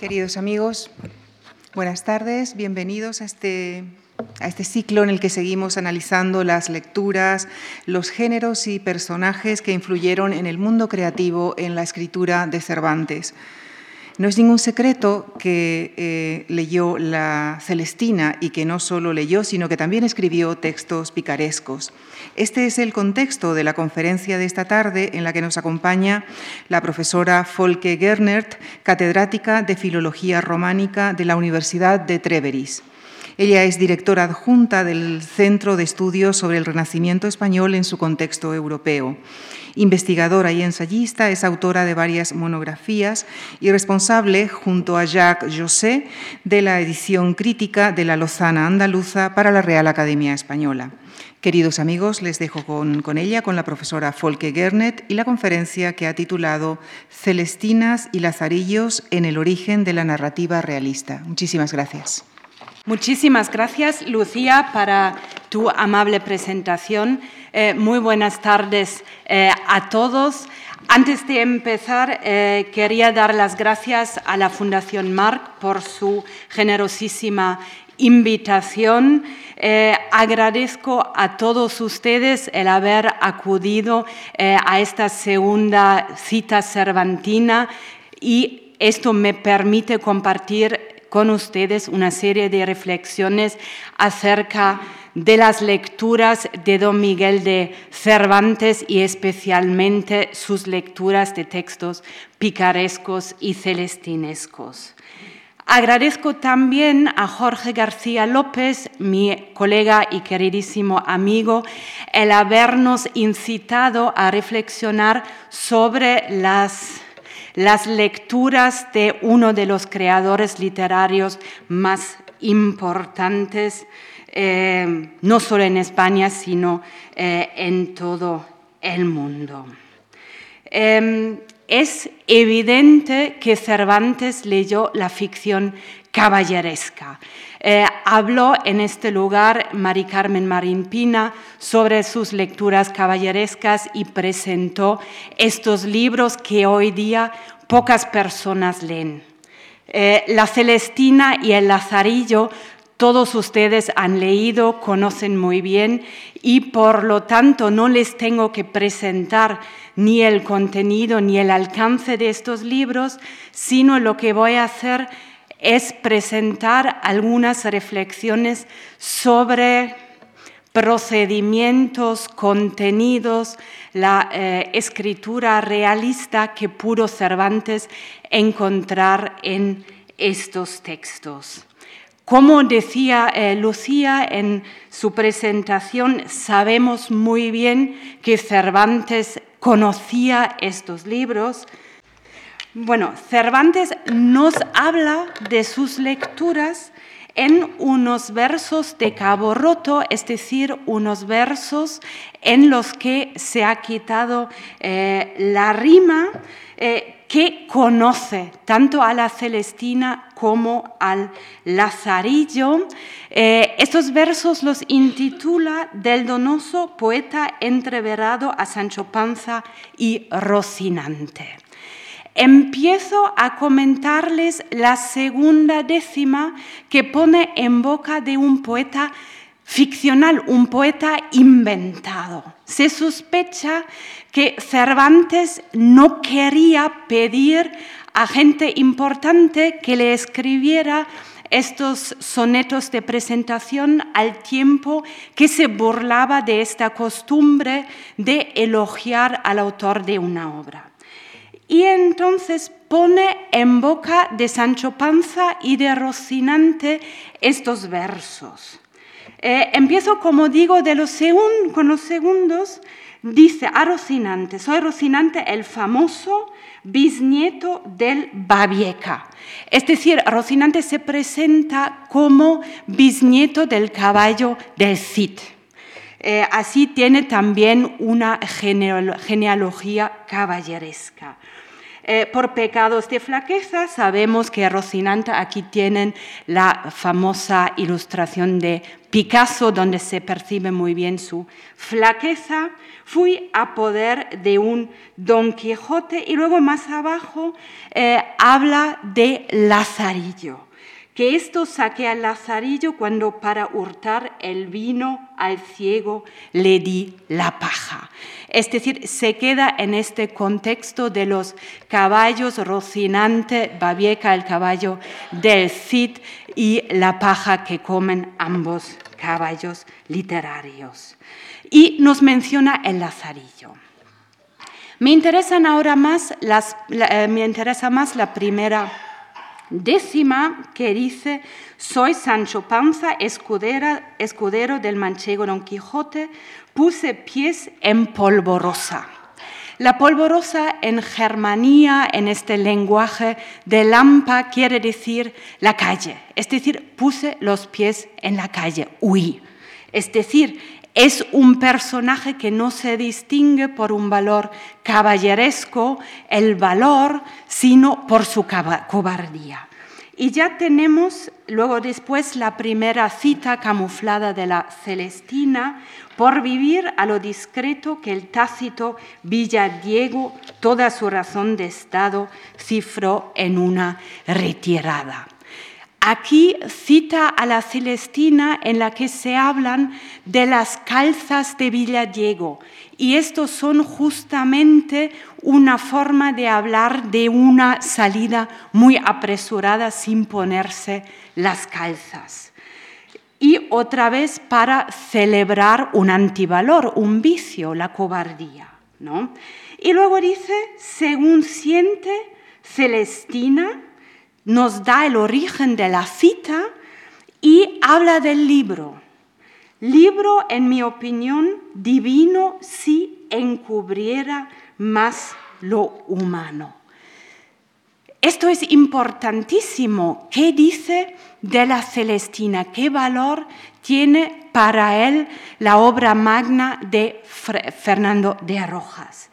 Queridos amigos, buenas tardes, bienvenidos a este, a este ciclo en el que seguimos analizando las lecturas, los géneros y personajes que influyeron en el mundo creativo en la escritura de Cervantes. No es ningún secreto que eh, leyó la Celestina y que no solo leyó, sino que también escribió textos picarescos. Este es el contexto de la conferencia de esta tarde en la que nos acompaña la profesora Folke Gernert, catedrática de Filología Románica de la Universidad de Treveris. Ella es directora adjunta del Centro de Estudios sobre el Renacimiento Español en su contexto europeo. Investigadora y ensayista, es autora de varias monografías y responsable, junto a Jacques José, de la edición crítica de la Lozana Andaluza para la Real Academia Española. Queridos amigos, les dejo con, con, ella, con la profesora Folke Gernet y la conferencia que ha titulado Celestinas y Lazarillos en el origen de la narrativa realista. Muchísimas gracias. Muchísimas gracias, Lucía, para tu amable presentación. Eh, muy buenas tardes eh, a todos. Antes de empezar, eh, quería dar las gracias a la Fundación Marc por su generosísima invitación. agradezco a todos ustedes el haber acudido a esta segunda cita cervantina y esto me permite compartir con ustedes una serie de reflexiones acerca de las lecturas de don Miguel de Cervantes y especialmente sus lecturas de textos picarescos y celestinescos. Agradezco también a Jorge García López, mi colega y queridísimo amigo, el habernos incitado a reflexionar sobre las las lecturas de uno de los creadores literarios más importantes, eh, no solo en España, sino eh, en todo el mundo. Em, es evidente que Cervantes leyó la ficción caballeresca. Eh, habló en este lugar Mari Carmen Marín Pina sobre sus lecturas caballerescas y presentó estos libros que hoy día pocas personas leen. Eh, la Celestina y el Lazarillo todos ustedes han leído, conocen muy bien y por lo tanto no les tengo que presentar ni el contenido ni el alcance de estos libros, sino lo que voy a hacer es presentar algunas reflexiones sobre procedimientos, contenidos, la eh, escritura realista que pudo Cervantes encontrar en estos textos. Como decía eh, Lucía en su presentación, sabemos muy bien que Cervantes conocía estos libros, bueno, Cervantes nos habla de sus lecturas en unos versos de cabo roto, es decir, unos versos en los que se ha quitado eh, la rima eh, que conoce tanto a la Celestina como al Lazarillo. Eh, estos versos los intitula Del donoso poeta entreverado a Sancho Panza y Rocinante empiezo a comentarles la segunda décima que pone en boca de un poeta ficcional, un poeta inventado. Se sospecha que Cervantes no quería pedir a gente importante que le escribiera estos sonetos de presentación al tiempo que se burlaba de esta costumbre de elogiar al autor de una obra y entonces pone en boca de Sancho Panza y de Rocinante estos versos. Eh, empiezo, como digo, de los con los segundos. Dice a Rocinante, soy Rocinante, el famoso bisnieto del Babieca. Es decir, Rocinante se presenta como bisnieto del caballo del Cid. Eh, así tiene también una genealogía caballeresca. Eh, por pecados de flaqueza. Sabemos que Rocinante aquí tienen la famosa ilustración de Picasso, donde se percibe muy bien su flaqueza. Fui a poder de un Don Quijote y luego más abajo eh, habla de Lazarillo que esto saqué al Lazarillo cuando para hurtar el vino al ciego le di la paja. Es decir, se queda en este contexto de los caballos, Rocinante, Babieca, el caballo del Cid y la paja que comen ambos caballos literarios. Y nos menciona el Lazarillo. Me interesan ahora más las, eh, me interesa más la primera Décima que dice, soy Sancho Panza, escudero del manchego Don Quijote, puse pies en polvorosa. La polvorosa en Germanía, en este lenguaje de Lampa, quiere decir la calle, es decir, puse los pies en la calle, huí. Es decir, es un personaje que no se distingue por un valor caballeresco, el valor, sino por su cobardía. Y ya tenemos luego después la primera cita camuflada de la Celestina, por vivir a lo discreto que el tácito Villadiego toda su razón de Estado cifró en una retirada. Aquí cita a la Celestina en la que se hablan de las calzas de Villadiego y estos son justamente una forma de hablar de una salida muy apresurada sin ponerse las calzas. Y otra vez para celebrar un antivalor, un vicio, la cobardía. ¿no? Y luego dice, según siente Celestina, nos da el origen de la cita y habla del libro. Libro, en mi opinión, divino si encubriera más lo humano. Esto es importantísimo. ¿Qué dice de la Celestina? ¿Qué valor tiene para él la obra magna de Fernando de Rojas?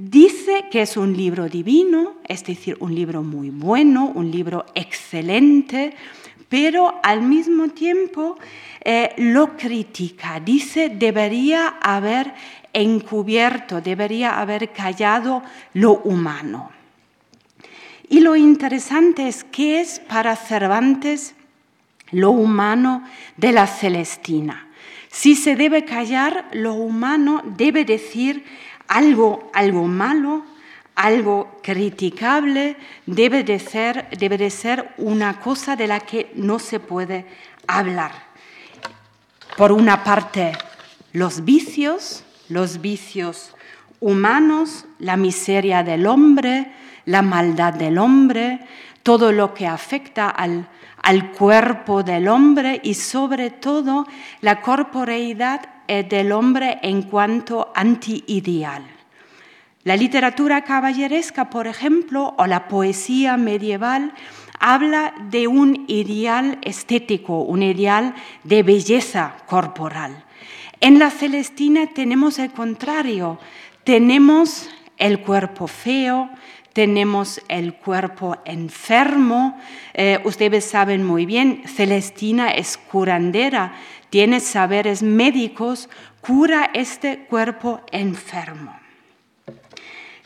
Dice que es un libro divino, es decir, un libro muy bueno, un libro excelente, pero al mismo tiempo eh, lo critica. Dice, debería haber encubierto, debería haber callado lo humano. Y lo interesante es que es para Cervantes lo humano de la Celestina. Si se debe callar, lo humano debe decir algo, algo malo, algo criticable, debe de, ser, debe de ser una cosa de la que no se puede hablar. Por una parte, los vicios, los vicios humanos, la miseria del hombre, la maldad del hombre, todo lo que afecta al, al cuerpo del hombre y sobre todo la corporeidad eh, del hombre en cuanto anti-ideal. La literatura caballeresca, por ejemplo, o la poesía medieval, habla de un ideal estético, un ideal de belleza corporal. En la Celestina tenemos el contrario, tenemos el cuerpo feo, tenemos el cuerpo enfermo. Eh, ustedes saben muy bien, Celestina es curandera, tiene saberes médicos, cura este cuerpo enfermo.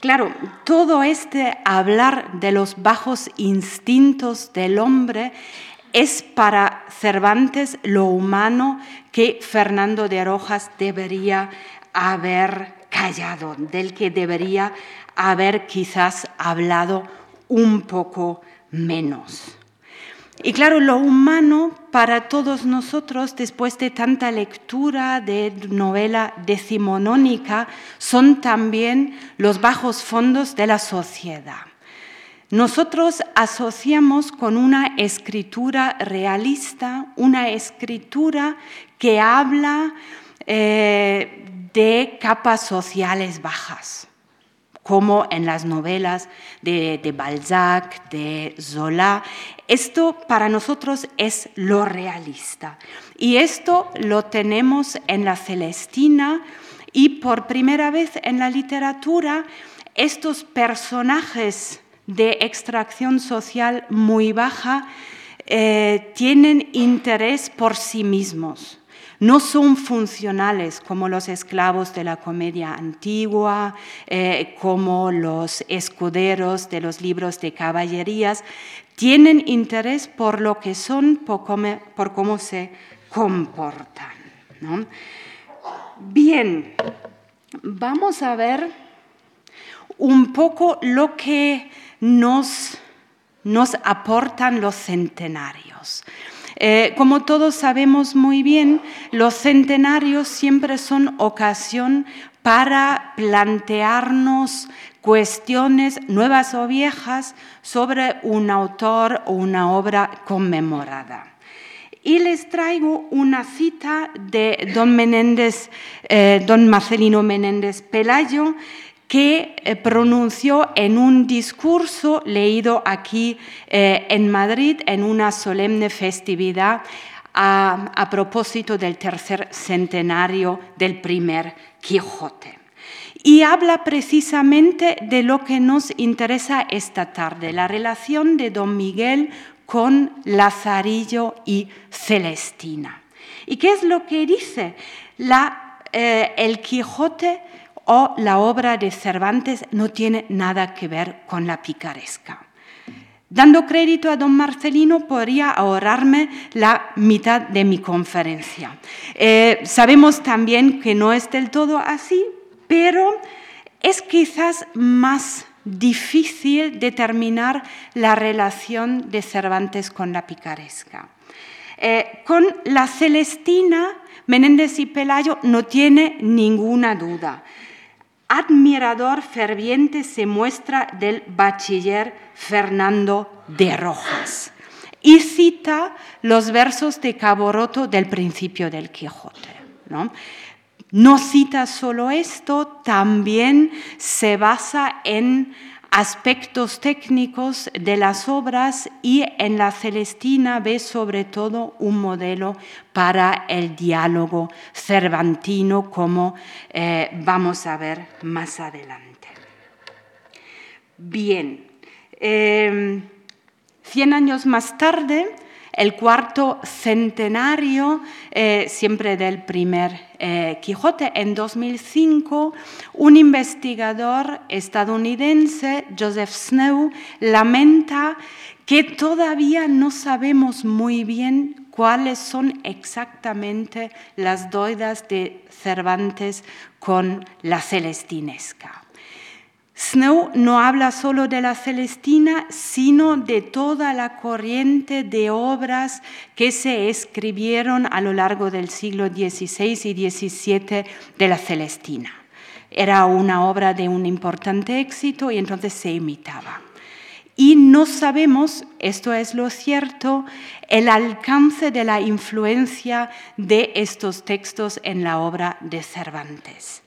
Claro, todo este hablar de los bajos instintos del hombre es para Cervantes lo humano que Fernando de Rojas debería haber callado, del que debería haber quizás hablado un poco menos. Y claro, lo humano para todos nosotros, después de tanta lectura de novela decimonónica, son también los bajos fondos de la sociedad. Nosotros asociamos con una escritura realista, una escritura que habla eh, de capas sociales bajas como en las novelas de, Balzac, de Zola. Esto para nosotros es lo realista. Y esto lo tenemos en la Celestina y por primera vez en la literatura estos personajes de extracción social muy baja eh, tienen interés por sí mismos. No son funcionales como los esclavos de la comedia antigua, eh, como los escuderos de los libros de caballerías. Tienen interés por lo que son, por cómo, se comportan. Bien, vamos a ver un poco lo que nos, nos aportan los centenarios. Eh, como todos sabemos muy bien, los centenarios siempre son ocasión para plantearnos cuestiones nuevas o viejas sobre un autor o una obra conmemorada. Y les traigo una cita de don, Menéndez, eh, don Marcelino Menéndez Pelayo, que eh, pronunció en un discurso leído aquí eh, en Madrid en una solemne festividad a, propósito del tercer centenario del primer Quijote. Y habla precisamente de lo que nos interesa esta tarde, la relación de don Miguel con Lazarillo y Celestina. ¿Y qué es lo que dice? Eh, el Quijote o la obra de Cervantes no tiene nada que ver con la picaresca. Dando crédito a don Marcelino, podría ahorrarme la mitad de mi conferencia. Eh, sabemos también que no es del todo así, pero es quizás más difícil determinar la relación de Cervantes con la picaresca. Eh, con la Celestina, Menéndez y Pelayo no tiene ninguna duda admirador ferviente se muestra del bachiller Fernando de Rojas y cita los versos de Caboroto del principio del Quijote. ¿no? no cita solo esto, también se basa en aspectos técnicos de las obras y en la Celestina ve sobre todo un modelo para el diálogo cervantino, como eh, vamos a ver más adelante. Bien, em, cien años más tarde, el cuarto centenario, eh, siempre del primer eh, Quijote, en 2005, un investigador estadounidense, Joseph Snow, lamenta que todavía no sabemos muy bien cuáles son exactamente las doidas de Cervantes con la celestinesca. Snow no habla solo de la Celestina, sino de toda la corriente de obras que se escribieron a lo largo del siglo XVI y XVII de la Celestina. Era una obra de un importante éxito y entonces se imitaba. Y no sabemos, esto es lo cierto, el alcance de la influencia de estos textos en la obra de Cervantes.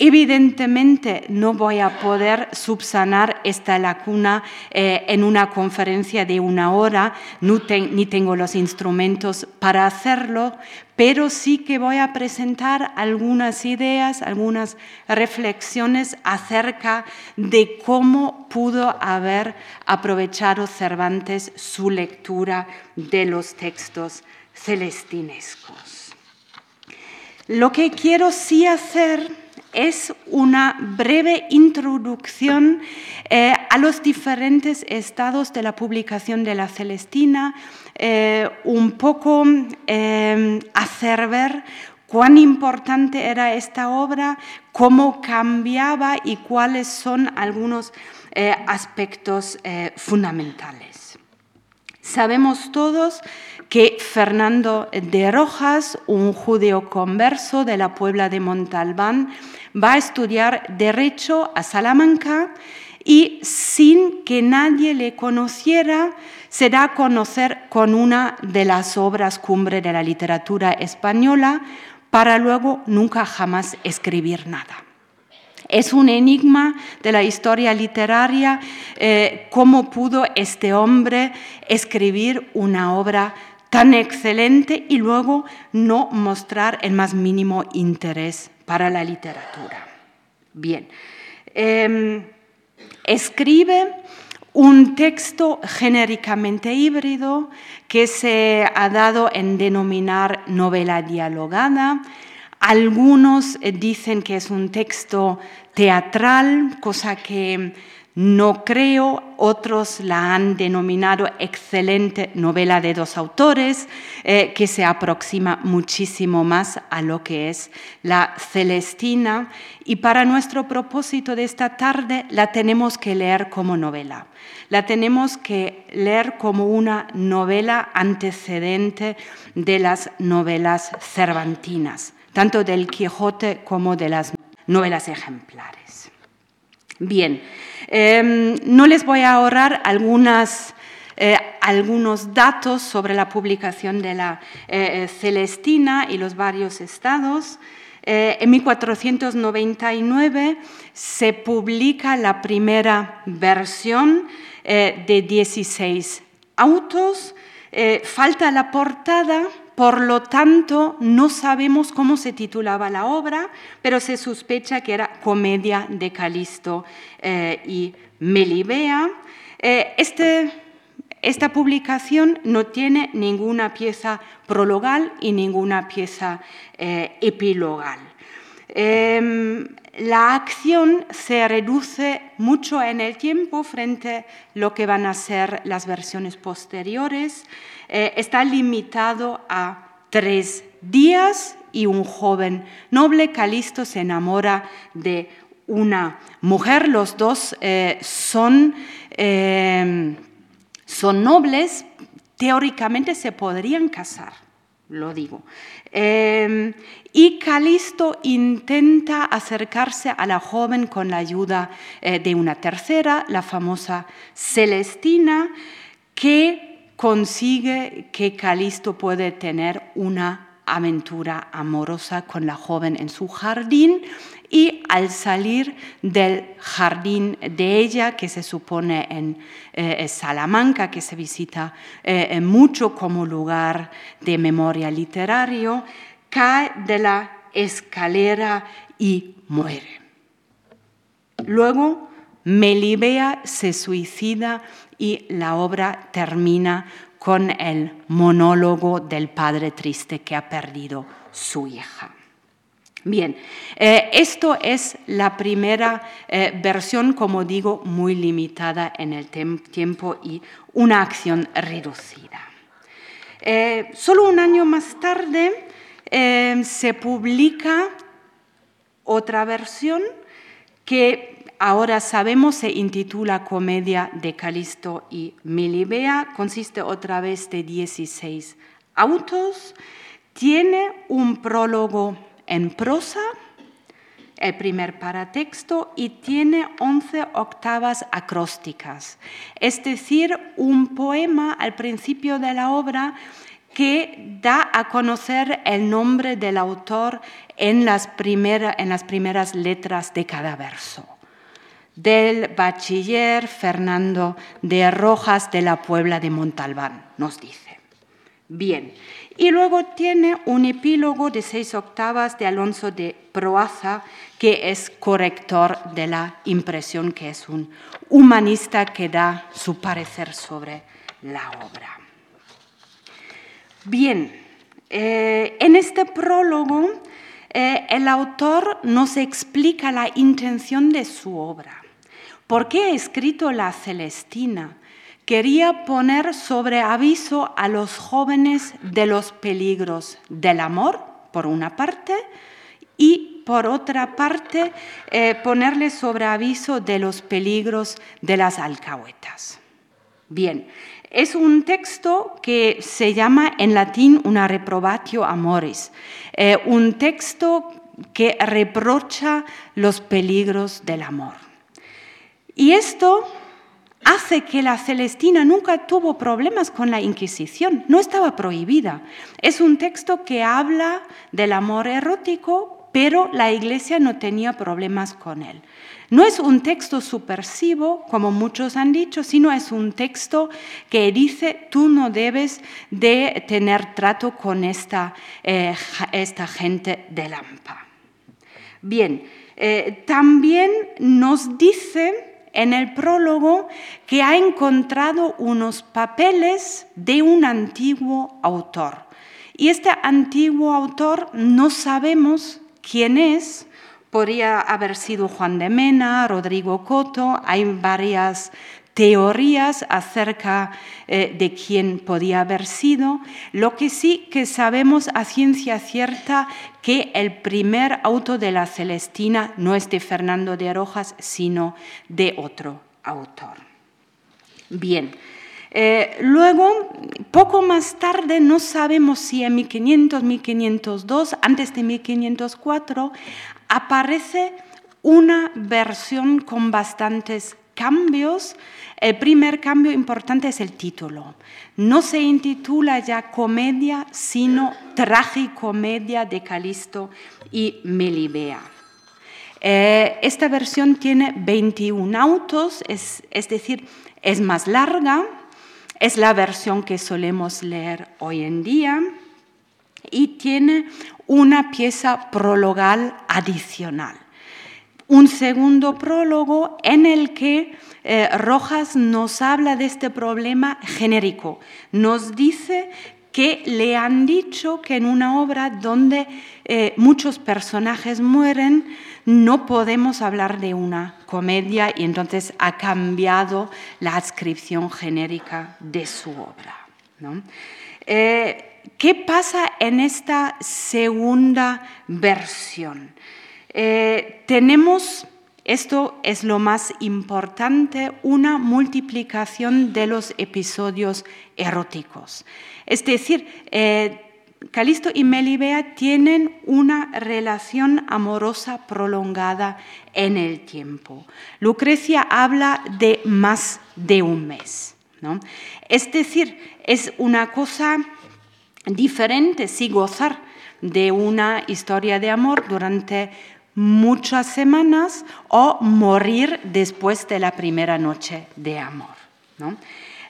Evidentemente no voy a poder subsanar esta lacuna eh, en una conferencia de una hora, ni tengo los instrumentos para hacerlo, pero sí que voy a presentar algunas ideas, algunas reflexiones acerca de cómo pudo haber aprovechado Cervantes su lectura de los textos celestinescos. Lo que quiero sí hacer es una breve introducción eh, a los diferentes estados de la publicación de la Celestina, eh, un poco eh, hacer ver cuán importante era esta obra, cómo cambiaba y cuáles son algunos aspectos fundamentales. Sabemos todos que Fernando de Rojas, un judeo converso de la Puebla de Montalbán, va a estudiar Derecho a Salamanca y sin que nadie le conociera, se da a conocer con una de las obras cumbre de la literatura española para luego nunca jamás escribir nada. Es un enigma de la historia literaria eh, cómo pudo este hombre escribir una obra tan excelente y luego no mostrar el más mínimo interés para la literatura. Bien, em, escribe un texto genéricamente híbrido que se ha dado en denominar novela dialogada. Algunos dicen que es un texto teatral, cosa que no creo, otros la han denominado excelente novela de dos autores, eh, que se aproxima muchísimo más a lo que es la Celestina. Y para nuestro propósito de esta tarde la tenemos que leer como novela. La tenemos que leer como una novela antecedente de las novelas cervantinas, tanto del Quijote como de las novelas ejemplares. Bien, Em, no les voy a ahorrar eh, algunos datos sobre la publicación de la eh, eh, Celestina y los varios estados. en 1499 se publica la primera versión de 16 autos. falta la portada, por lo tanto, no sabemos cómo se titulaba la obra, pero se sospecha que era Comedia de Calisto eh, y Melibea. Eh, este, esta publicación no tiene ninguna pieza prologal y ninguna pieza eh, epilogal. Em, la acción se reduce mucho en el tiempo frente a lo que van a ser las versiones posteriores. Eh, está limitado a tres días y un joven noble, Calisto, se enamora de una mujer. Los dos eh, son, eh, son nobles, teóricamente se podrían casar, lo digo. y Calisto intenta acercarse a la joven con la ayuda de una tercera, la famosa Celestina, que consigue que Calisto puede tener una aventura amorosa con la joven en su jardín y al salir del jardín de ella, que se supone en eh, Salamanca, que se visita eh, mucho como lugar de memoria literario, cae de la escalera y muere. Luego, Melibea se suicida y la obra termina con el monólogo del padre triste que ha perdido su hija. Bien, eh, esto es la primera eh, versión, como digo, muy limitada en el tiempo y una acción reducida. Eh, solo un año más tarde se publica otra versión que ahora sabemos se intitula Comedia de Calisto y Melibea, consiste otra vez de 16 autos, tiene un prólogo en prosa, el primer paratexto, y tiene 11 octavas acrósticas, es decir, un poema al principio de la obra que da a conocer el nombre del autor en las, en las primeras letras de cada verso del bachiller Fernando de Rojas de la Puebla de Montalbán, nos dice. Bien, y luego tiene un epílogo de seis octavas de Alonso de Proaza, que es corrector de la impresión, que es un humanista que da su parecer sobre la obra. Bien, eh, en este prólogo eh, el autor nos explica la intención de su obra. ¿Por qué he escrito la Celestina? Quería poner sobre aviso a los jóvenes de los peligros del amor, por una parte, y por otra parte, eh, ponerles sobre aviso de los peligros de las alcahuetas. Bien, es un texto que se llama en latín una reprobatio amoris, eh, un texto que reprocha los peligros del amor. Y esto hace que la Celestina nunca tuvo problemas con la Inquisición, no estaba prohibida. Es un texto que habla del amor erótico, pero la Iglesia no tenía problemas con él. No es un texto supersivo, como muchos han dicho, sino es un texto que dice, tú no debes de tener trato con esta, eh, esta gente de Lampa. Bien, eh, también nos dice en el prólogo que ha encontrado unos papeles de un antiguo autor. Y este antiguo autor no sabemos quién es, podría haber sido Juan de Mena, Rodrigo Coto, hay varias teorías acerca eh, de quién podía haber sido. Lo que sí que sabemos a ciencia cierta que el primer auto de la Celestina no es de Fernando de Rojas, sino de otro autor. Bien. Eh, luego, poco más tarde, no sabemos si en 1500, 1502, antes de 1504, aparece una versión con bastantes cambios. El primer cambio importante es el título. No se intitula ya comedia, sino tragicomedia de Calisto y Melibea. Eh, esta versión tiene 21 autos, es, es decir, es más larga, es la versión que solemos leer hoy en día y tiene una pieza prologal adicional un segundo prólogo en el que eh, Rojas nos habla de este problema genérico. Nos dice que le han dicho que en una obra donde eh, muchos personajes mueren no podemos hablar de una comedia y entonces ha cambiado la adscripción genérica de su obra. Eh, ¿Qué pasa en esta segunda versión? Eh, tenemos, esto es lo más importante, una multiplicación de los episodios eróticos. Es decir, eh, Calisto y Melibea tienen una relación amorosa prolongada en el tiempo. Lucrecia habla de más de un mes. Es decir, es una cosa diferente si gozar de una historia de amor durante muchas semanas o morir después de la primera noche de amor.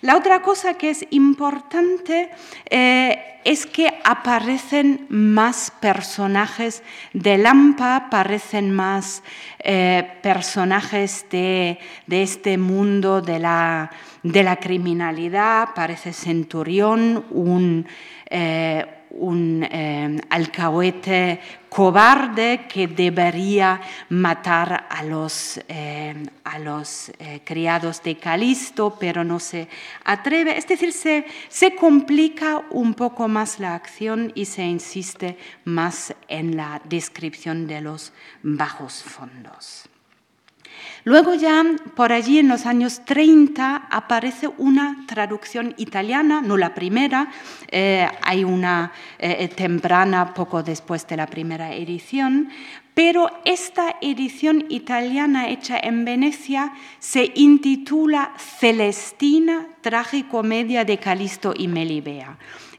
La otra cosa que es importante eh, es que aparecen más personajes de Lampa, aparecen más eh, personajes de, este mundo de la, de la criminalidad, aparece Centurión, un, eh, un eh, alcahuete cobarde que debería matar a los, eh, a los eh, criados de Calisto, pero no se atreve. Es decir, se, se complica un poco más la acción y se insiste más en la descripción de los bajos fondos. Luego ya por allí en los años 30 aparece una traducción italiana, no la primera, eh, hay una eh, temprana poco después de la primera edición, pero esta edición italiana hecha en Venecia se intitula Celestina, tragicomedia de Calisto y Melibea.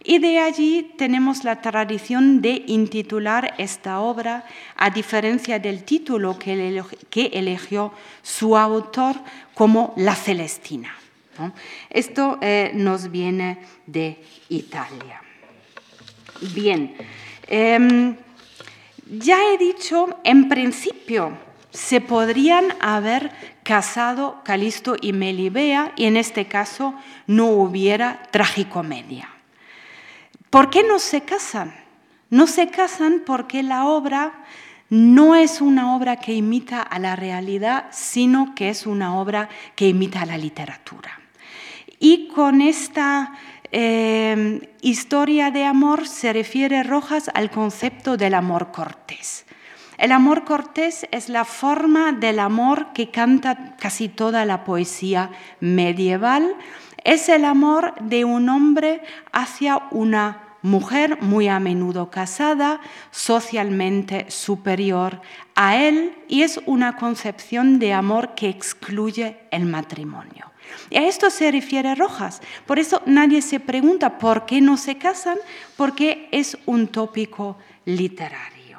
Y de allí tenemos la tradición de intitular esta obra, a diferencia del título que, eligió su autor, como La Celestina. Esto eh, nos viene de Italia. Bien, em, ya he dicho, en principio se podrían haber casado Calisto y Melibea y en este caso no hubiera tragicomedia. ¿Por qué no se casan? No se casan porque la obra no es una obra que imita a la realidad, sino que es una obra que imita a la literatura. Y con esta eh, historia de amor se refiere Rojas al concepto del amor cortés. El amor cortés es la forma del amor que canta casi toda la poesía medieval, es el amor de un hombre hacia una mujer muy a menudo casada, socialmente superior a él, y es una concepción de amor que excluye el matrimonio. Y a esto se refiere Rojas. Por eso nadie se pregunta por qué no se casan, porque es un tópico literario.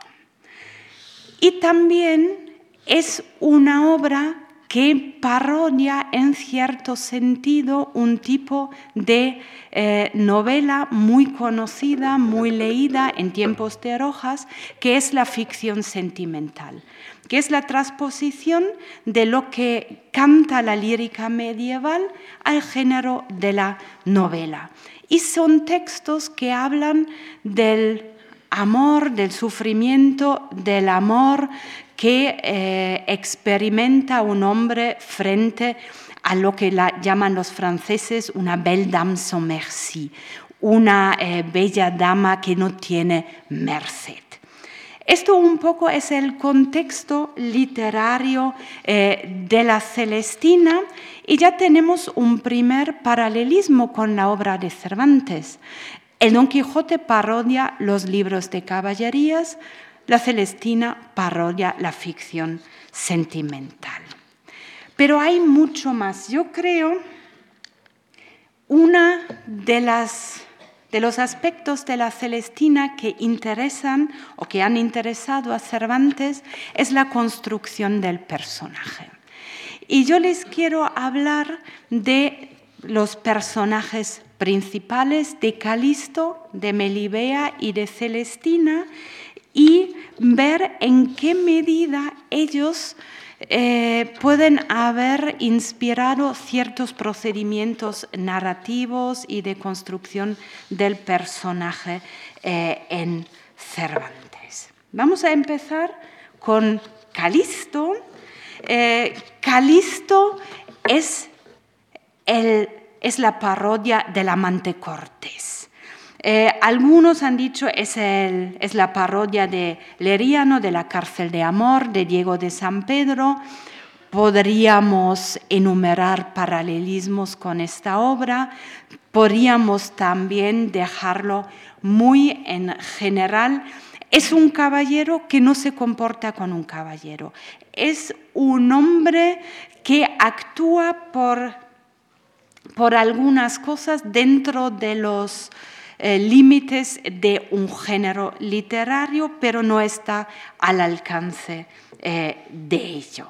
Y también es una obra que parodia en cierto sentido un tipo de eh, novela muy conocida, muy leída en tiempos de Rojas, que es la ficción sentimental, que es la transposición de lo que canta la lírica medieval al género de la novela. Y son textos que hablan del amor, del sufrimiento, del amor que eh, experimenta un hombre frente a lo que llaman los franceses una belle dame sans merci, una eh, bella dama que no tiene merced. Esto un poco es el contexto literario eh, de la Celestina y ya tenemos un primer paralelismo con la obra de Cervantes. El Don Quijote parodia los libros de caballerías, la Celestina parodia la ficción sentimental. Pero hay mucho más. Yo creo una de las de los aspectos de la Celestina que interesan o que han interesado a Cervantes es la construcción del personaje. Y yo les quiero hablar de los personajes principales de Calisto, de Melibea y de Celestina y ver en qué medida ellos eh, pueden haber inspirado ciertos procedimientos narrativos y de construcción del personaje eh, en Cervantes. Vamos a empezar con Calisto. Eh, Calisto es el es la parodia del amante Cortés. Eh, algunos han dicho es, es la parodia de Leriano, de la cárcel de amor, de Diego de San Pedro. Podríamos enumerar paralelismos con esta obra. Podríamos también dejarlo muy en general. Es un caballero que no se comporta con un caballero. Es un hombre que actúa por por algunas cosas dentro de los eh, límites de un género literario, pero no está al alcance eh, de ello.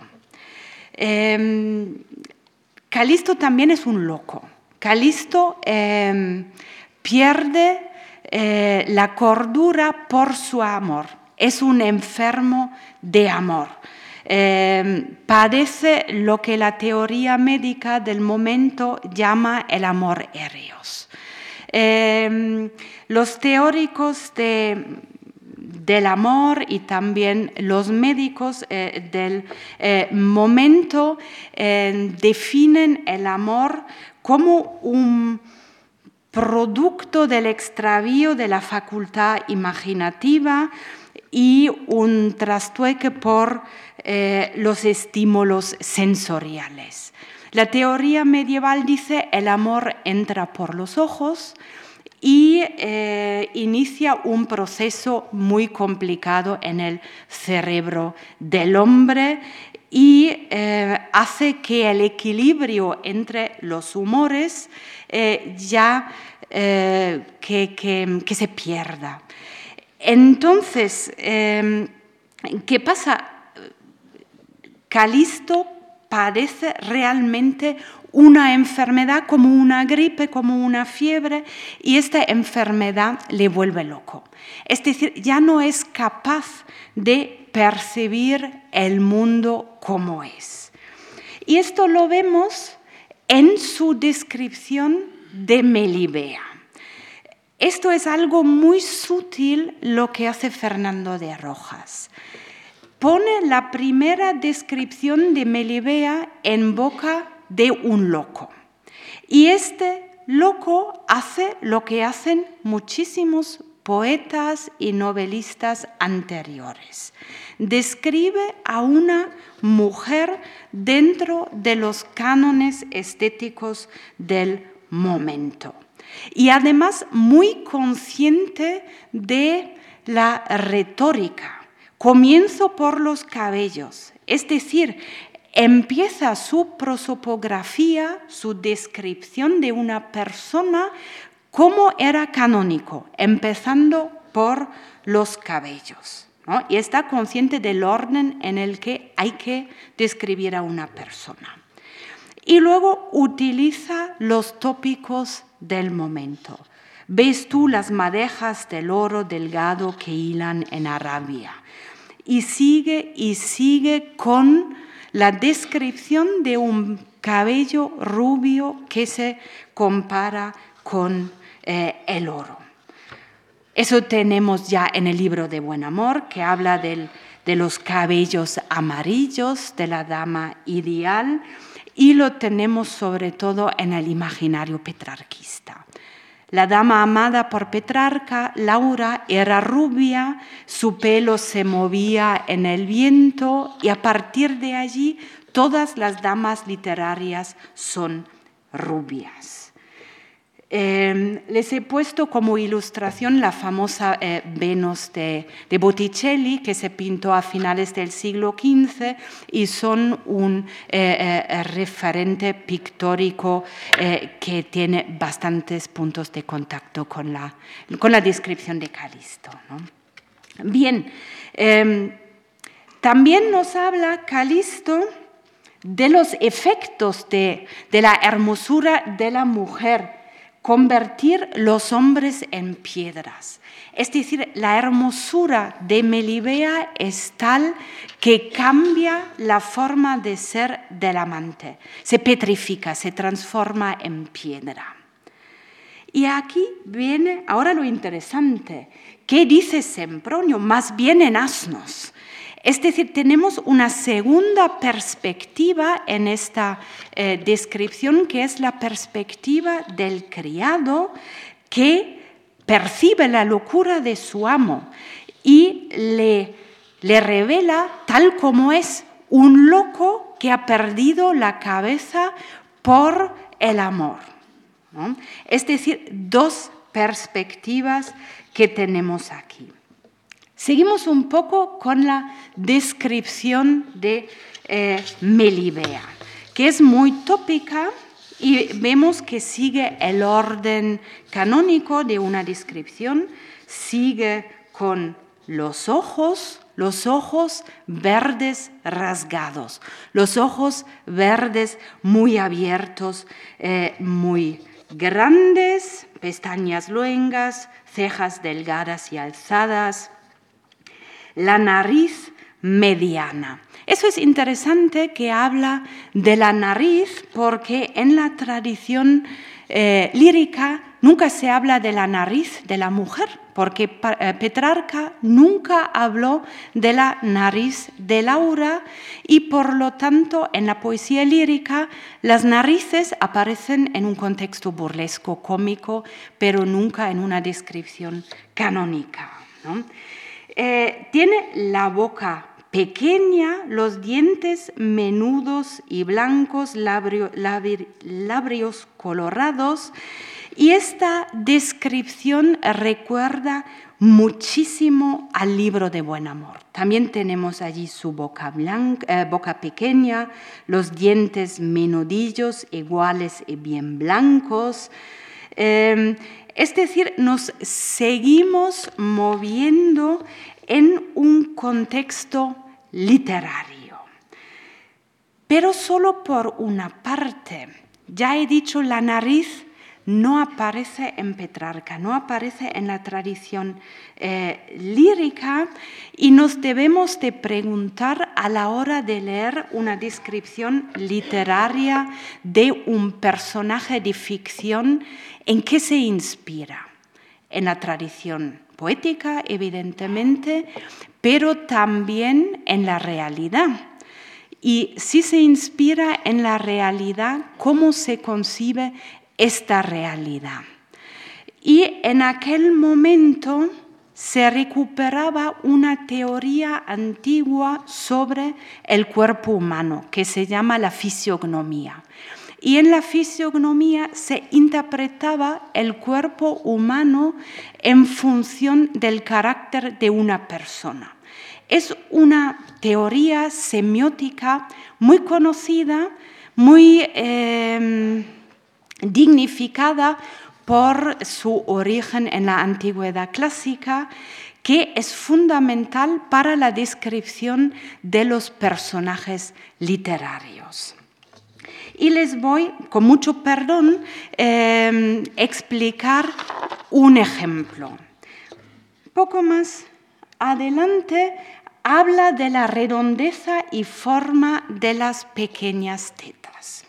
Em, Calisto también es un loco. Calisto em, pierde eh, la cordura por su amor. Es un enfermo de amor. Em, padece lo que la teoría médica del momento llama el amor ereos. Em, los teóricos del amor y también los médicos eh, del eh, momento em, definen el amor como un producto del extravío de la facultad imaginativa y un trastueque por eh, los estímulos sensoriales. La teoría medieval dice el amor entra por los ojos y eh, inicia un proceso muy complicado en el cerebro del hombre y eh, hace que el equilibrio entre los humores ya que, se pierda. Entonces, ¿qué pasa? Calisto padece realmente una enfermedad como una gripe, como una fiebre, y esta enfermedad le vuelve loco. Es decir, ya no es capaz de percibir el mundo como es. Y esto lo vemos en su descripción de Melibea. Esto es algo muy sutil lo que hace Fernando de Rojas pone la primera descripción de Melibea en boca de un loco. Y este loco hace lo que hacen muchísimos poetas y novelistas anteriores. Describe a una mujer dentro de los cánones estéticos del momento. Y además muy consciente de la retórica Comienzo por los cabellos, es decir, empieza su prosopografía, su descripción de una persona como era canónico, empezando por los cabellos. y está consciente del orden en el que hay que describir a una persona. Y luego utiliza los tópicos del momento. Ves tú las madejas del oro delgado que hilan en Arabia. Y sigue y sigue con la descripción de un cabello rubio que se compara con eh, el oro. Eso tenemos ya en el libro de Buen Amor, que habla de los cabellos amarillos de la dama ideal, y lo tenemos sobre todo en el imaginario petrarquista. La dama amada por Petrarca, Laura, era rubia, su pelo se movía en el viento y a partir de allí todas las damas literarias son rubias. Em, les he puesto como ilustración la famosa eh, Venus de, Botticelli, que se pintó a finales del siglo XV y son un eh, eh, referente pictórico que tiene bastantes puntos de contacto con la, con la descripción de Calisto. Bien, em, también nos habla Calisto de los efectos de, de la hermosura de la mujer convertir los hombres en piedras. Es decir, la hermosura de Melibea es tal que cambia la forma de ser del amante, se petrifica, se transforma en piedra. Y aquí viene ahora lo interesante. ¿Qué dice Sempronio? Más bien en asnos. Es decir, tenemos una segunda perspectiva en esta eh, descripción, que es la perspectiva del criado que percibe la locura de su amo y le, le revela tal como es un loco que ha perdido la cabeza por el amor. Es decir, dos perspectivas que tenemos aquí. Seguimos un poco con la descripción de eh, Melibea, que es muy tópica y vemos que sigue el orden canónico de una descripción, sigue con los ojos, los ojos verdes rasgados, los ojos verdes muy abiertos, eh, muy grandes, pestañas luengas, cejas delgadas y alzadas, la nariz mediana. Eso es interesante que habla de la nariz porque en la tradición eh, lírica nunca se habla de la nariz de la mujer, porque eh, Petrarca nunca habló de la nariz de Laura y por lo tanto en la poesía lírica las narices aparecen en un contexto burlesco, cómico, pero nunca en una descripción canónica. Eh, tiene la boca pequeña, los dientes menudos y blancos, labrios colorados. Y esta descripción recuerda muchísimo al libro de Buen Amor. También tenemos allí su boca, eh, pequeña, los dientes menudillos, iguales y bien blancos. Em, es decir, nos seguimos moviendo en un contexto literario, pero solo por una parte. Ya he dicho, la nariz no aparece en Petrarca, no aparece en la tradición eh, lírica y nos debemos de preguntar a la hora de leer una descripción literaria de un personaje de ficción ¿En qué se inspira? En la tradición poética, evidentemente, pero también en la realidad. Y si se inspira en la realidad, ¿cómo se concibe esta realidad? Y en aquel momento se recuperaba una teoría antigua sobre el cuerpo humano que se llama la fisiognomía. Y en la fisiognomía se interpretaba el cuerpo humano en función del carácter de una persona. Es una teoría semiótica muy conocida, muy em, dignificada por su origen en la antigüedad clásica, que es fundamental para la descripción de los personajes literarios. Y les voy, con mucho perdón, eh, explicar un ejemplo. Poco más adelante habla de la redondeza y forma de las pequeñas tetas.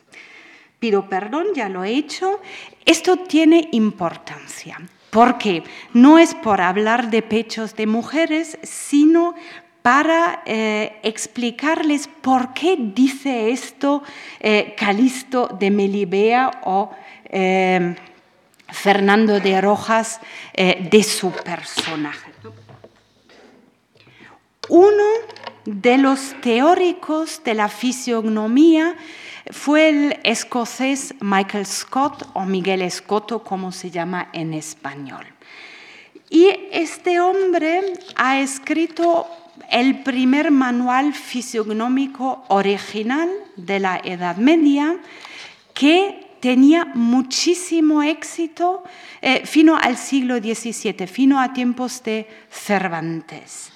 Pido perdón, ya lo he hecho. Esto tiene importancia porque no es por hablar de pechos de mujeres, sino para eh, explicarles por qué dice esto eh, Calisto de Melibea o eh, Fernando de Rojas de su personaje. Uno de los teóricos de la fisionomía fue el escocés Michael Scott o Miguel Escoto, como se llama en español. Y este hombre ha escrito el primer manual fisiognómico original de la Edad Media que tenía muchísimo éxito eh, fino al siglo XVII, fino a tiempos de Cervantes.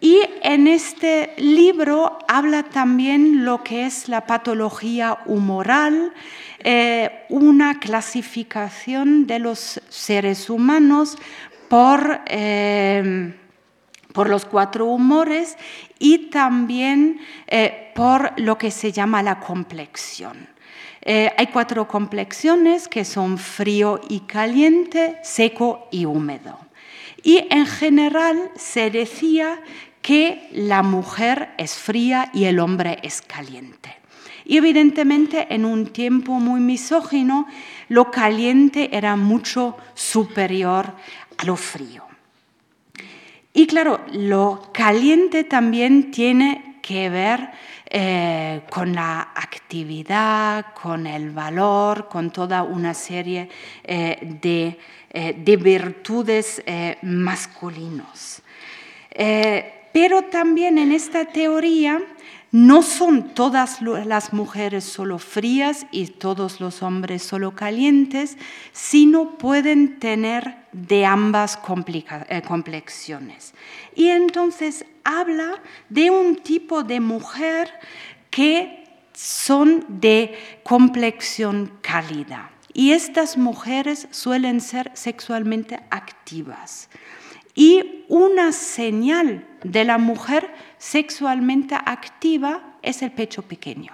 Y en este libro habla también lo que es la patología humoral, eh, una clasificación de los seres humanos por, eh, por los cuatro humores y también eh, por lo que se llama la complexión. hay cuatro complexiones que son frío y caliente, seco y húmedo. Y en general se decía que la mujer es fría y el hombre es caliente. Y evidentemente en un tiempo muy misógino, lo caliente era mucho superior a lo frío. Y claro, lo caliente también tiene que ver eh, con la actividad, con el valor, con toda una serie eh, de, eh, de, virtudes masculinos. Pero también en esta teoría no son todas las mujeres solo frías y todos los hombres solo calientes, sino pueden tener de ambas eh, complexiones. Y entonces habla de un tipo de mujer que son de complexión cálida. Y estas mujeres suelen ser sexualmente activas. Y una señal de la mujer sexualmente activa es el pecho pequeño.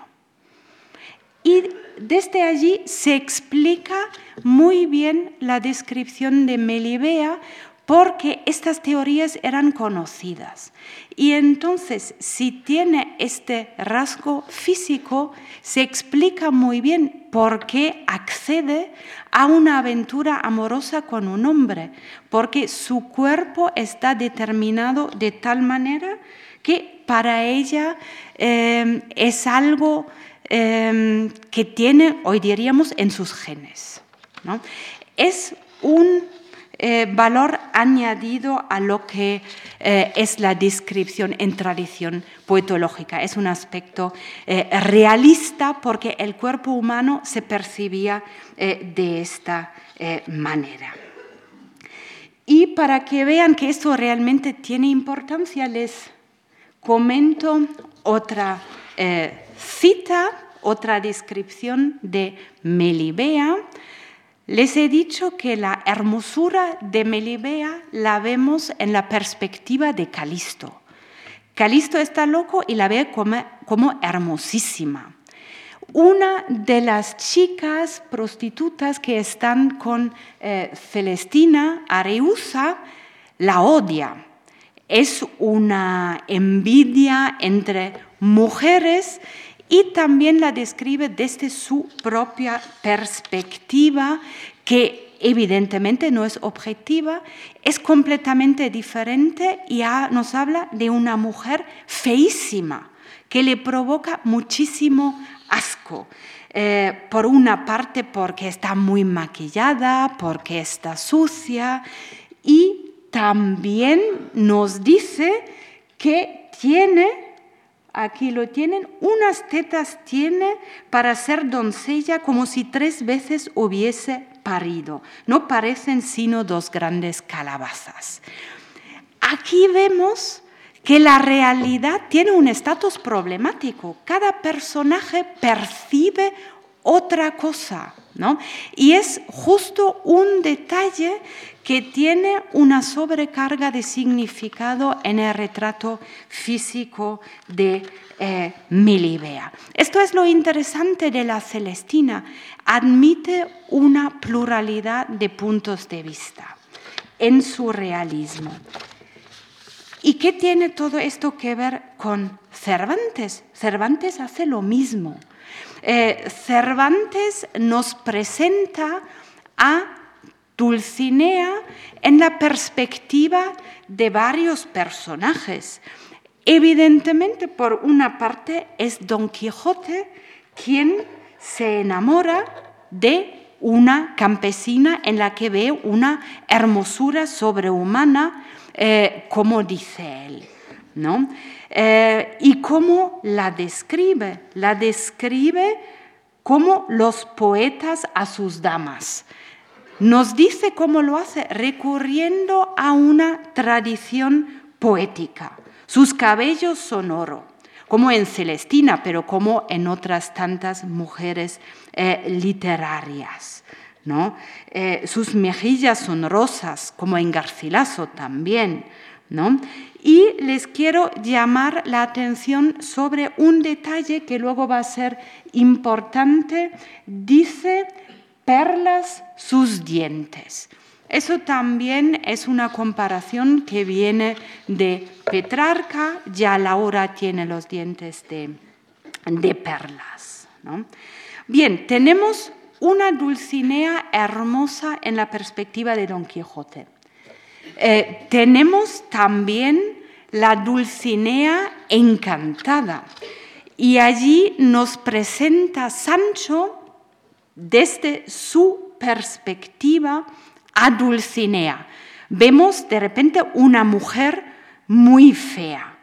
Y desde allí se explica muy bien la descripción de Melibea porque estas teorías eran conocidas. Y entonces, si tiene este rasgo físico, se explica muy bien por qué accede a una aventura amorosa con un hombre, porque su cuerpo está determinado de tal manera que para ella eh, es algo eh, que tiene, hoy diríamos, en sus genes. Es un eh, valor añadido a lo que eh, es la descripción en tradición poetológica. Es un aspecto eh, realista porque el cuerpo humano se percibía de esta manera. Y para que vean que esto realmente tiene importancia, les comento otra cita, otra descripción de Melibea les he dicho que la hermosura de Melibea la vemos en la perspectiva de Calisto. Calisto está loco y la ve como, hermosísima. Una de las chicas prostitutas que están con eh, Celestina, Areusa, la odia. Es una envidia entre mujeres y también la describe desde su propia perspectiva, que evidentemente no es objetiva, es completamente diferente y nos habla de una mujer feísima, que le provoca muchísimo asco. Eh, por una parte porque está muy maquillada, porque está sucia y también nos dice que tiene Aquí lo tienen. Unas tetas tiene para ser doncella como si tres veces hubiese parido. No parecen sino dos grandes calabazas. Aquí vemos que la realidad tiene un estatus problemático. Cada personaje percibe otra cosa, ¿no? Y es justo un detalle que tiene una sobrecarga de significado en el retrato físico de eh, Milibea. Esto es lo interesante de la Celestina, admite una pluralidad de puntos de vista en su realismo. ¿Y qué tiene todo esto que ver con Cervantes? Cervantes hace lo mismo. Eh, Cervantes nos presenta a Dulcinea en la perspectiva de varios personajes. Evidentemente, por una parte, es Don Quijote quien se enamora de una campesina en la que ve una hermosura sobrehumana eh, como dice él. ¿no? Eh, y cómo la describe. La describe como los poetas a sus damas. Nos dice cómo lo hace, recurriendo a una tradición poética. Sus cabellos son oro, como en Celestina, pero como en otras tantas mujeres eh, literarias. Eh, sus mejillas son rosas, como en Garcilaso también, ¿no? Y les quiero llamar la atención sobre un detalle que luego va a ser importante. Dice perlas sus dientes. Eso también es una comparación que viene de Petrarca, ya Laura tiene los dientes de, de perlas. Bien, tenemos una Dulcinea hermosa en la perspectiva de Don Quijote. Eh, tenemos también la Dulcinea encantada. Y allí nos presenta Sancho desde su perspectiva a Dulcinea. Vemos de repente una mujer muy fea.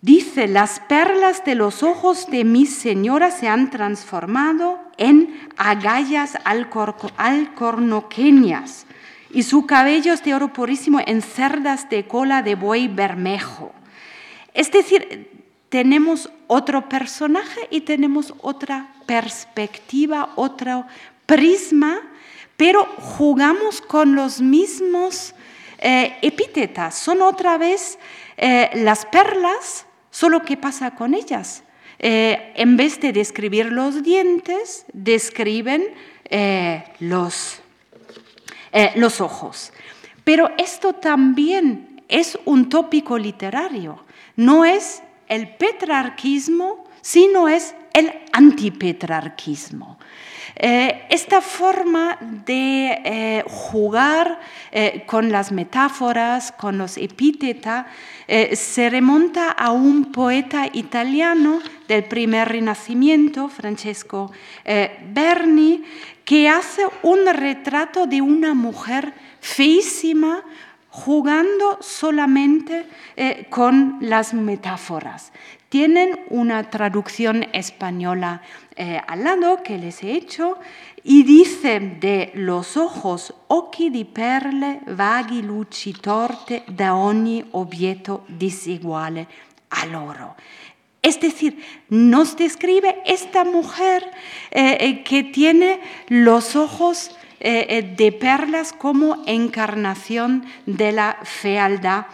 Dice, las perlas de los ojos de mi señora se han transformado en agallas alcornoqueñas y su cabello es de oro purísimo en cerdas de cola de buey bermejo. Es decir, tenemos otro personaje y tenemos otra perspectiva, otro prisma, pero jugamos con los mismos eh, epítetas. Son otra vez eh, las perlas Solo ¿qué pasa con ellas? Eh, en vez de describir los dientes, describen eh, los, eh, los ogros. Pero esto también es un tópico literario. No es el petrarquismo, sino es el antipetrarquismo. Eh, esta forma de eh, jugar eh, con las metáforas, con los epítetas, se remonta a un poeta italiano del primer renacimiento, Francesco Berni, que hace un retrato de una mujer feísima, jugando solamente con las metáforas. Tienen una traducción española eh, al lado que les he hecho y dice de los ojos occhi di perle vaghi luci torte da ogni objeto disiguale al oro. Es decir, nos describe esta mujer eh, eh, que tiene los ojos de perlas como encarnación de la fealdad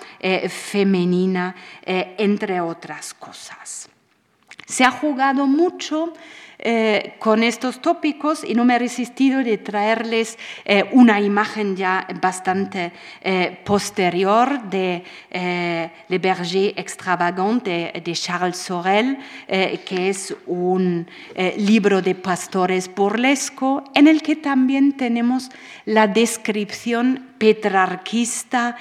femenina, entre otras cosas. Se ha jugado mucho eh, con estos tópicos y no me he resistido de traerles eh, una imagen ya bastante eh, posterior de Le Berger Extravagant de, Charles Sorel, que es un libro de pastores burlesco en el que también tenemos la descripción petrarquista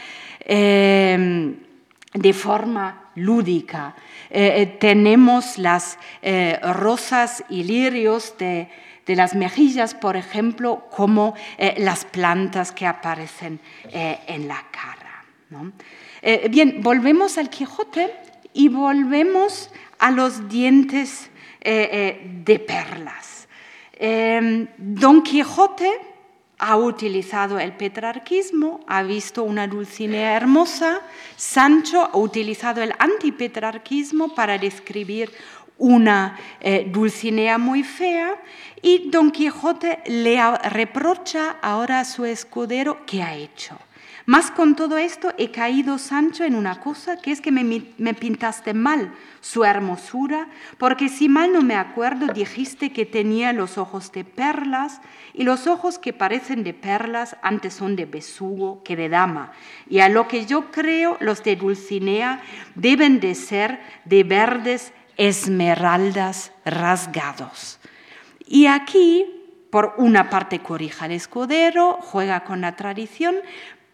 de forma lúdica. Eh, eh, tenemos las eh, rosas y lirios de, las mejillas, por ejemplo, como las plantas que aparecen en la cara. bien, volvemos al Quijote y volvemos a los dientes de perlas. Don Quijote ha utilizado el petrarquismo, ha visto una Dulcinea hermosa, Sancho ha utilizado el antipetrarquismo para describir una eh, Dulcinea muy fea y Don Quijote le reprocha ahora a su escudero qué ha hecho. Más con todo esto he caído, Sancho, en una cosa, que es que me, pintaste mal su hermosura, porque si mal no me acuerdo, dijiste que tenía los ojos de perlas, y los ojos que parecen de perlas antes son de besugo que de dama, y a lo que yo creo los de Dulcinea deben de ser de verdes esmeraldas rasgados. Y aquí, por una parte, corrija el escudero, juega con la tradición,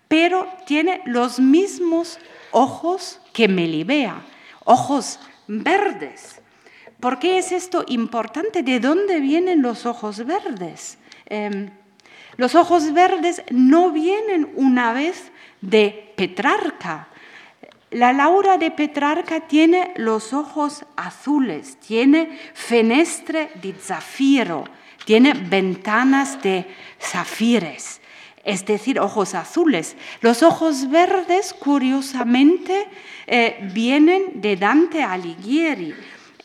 pero tiene los mismos ojos que Melibea, ojos verdes. ¿Por qué es esto importante? ¿De dónde vienen los ojos verdes? Em, los ojos verdes no vienen una vez de Petrarca. La Laura de Petrarca tiene los ojos azules, tiene fenestre de zafiro, tiene ventanas de zafires es decir, ojos azules. Los ojos verdes, curiosamente, eh, vienen de Dante Alighieri.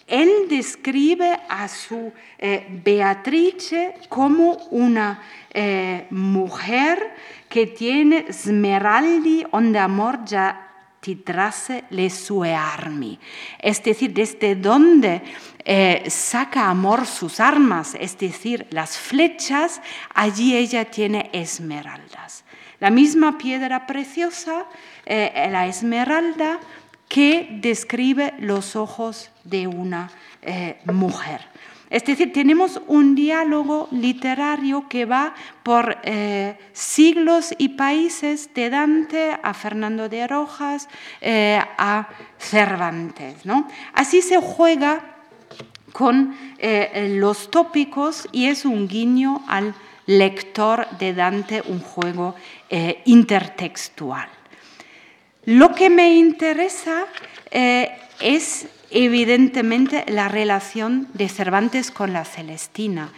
Él describe a su eh, Beatrice como una eh, mujer que tiene smeraldi onde amor ya titrase le sue armi. Es decir, desde donde eh, saca amor sus armas, es decir, las flechas, allí ella tiene esmeraldas. La misma piedra preciosa, eh, la esmeralda, que describe los ojos de una eh, mujer. Es decir, tenemos un diálogo literario que va por eh, siglos y países, de Dante a Fernando de Rojas eh, a Cervantes. ¿no? Así se juega con eh, los tópicos y es un guiño al lector de Dante, un juego intertextual. Lo que me interesa es evidentemente la relación de Cervantes con la Celestina.